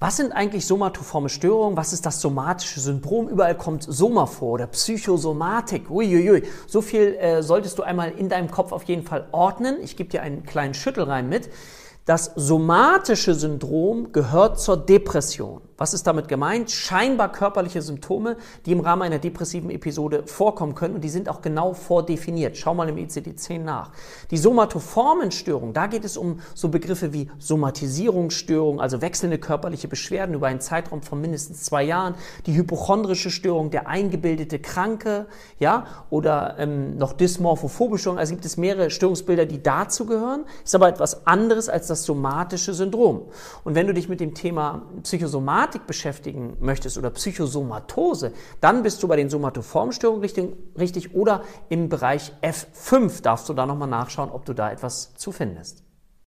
Was sind eigentlich somatoforme Störungen? Was ist das somatische Syndrom? Überall kommt Soma vor oder Psychosomatik. Uiuiui. So viel äh, solltest du einmal in deinem Kopf auf jeden Fall ordnen. Ich gebe dir einen kleinen Schüttelreim mit. Das somatische Syndrom gehört zur Depression. Was ist damit gemeint? Scheinbar körperliche Symptome, die im Rahmen einer depressiven Episode vorkommen können und die sind auch genau vordefiniert. Schau mal im ICD-10 nach. Die somatoformen Störungen, da geht es um so Begriffe wie Somatisierungsstörung, also wechselnde körperliche Beschwerden über einen Zeitraum von mindestens zwei Jahren, die hypochondrische Störung, der eingebildete Kranke, ja, oder ähm, noch dysmorphophobe Störung. Also gibt es mehrere Störungsbilder, die dazu gehören, ist aber etwas anderes als das somatische Syndrom. Und wenn du dich mit dem Thema Psychosomatik Somatik beschäftigen möchtest oder Psychosomatose, dann bist du bei den Somatoformstörungen richtig, richtig oder im Bereich F5 darfst du da nochmal nachschauen, ob du da etwas zu findest.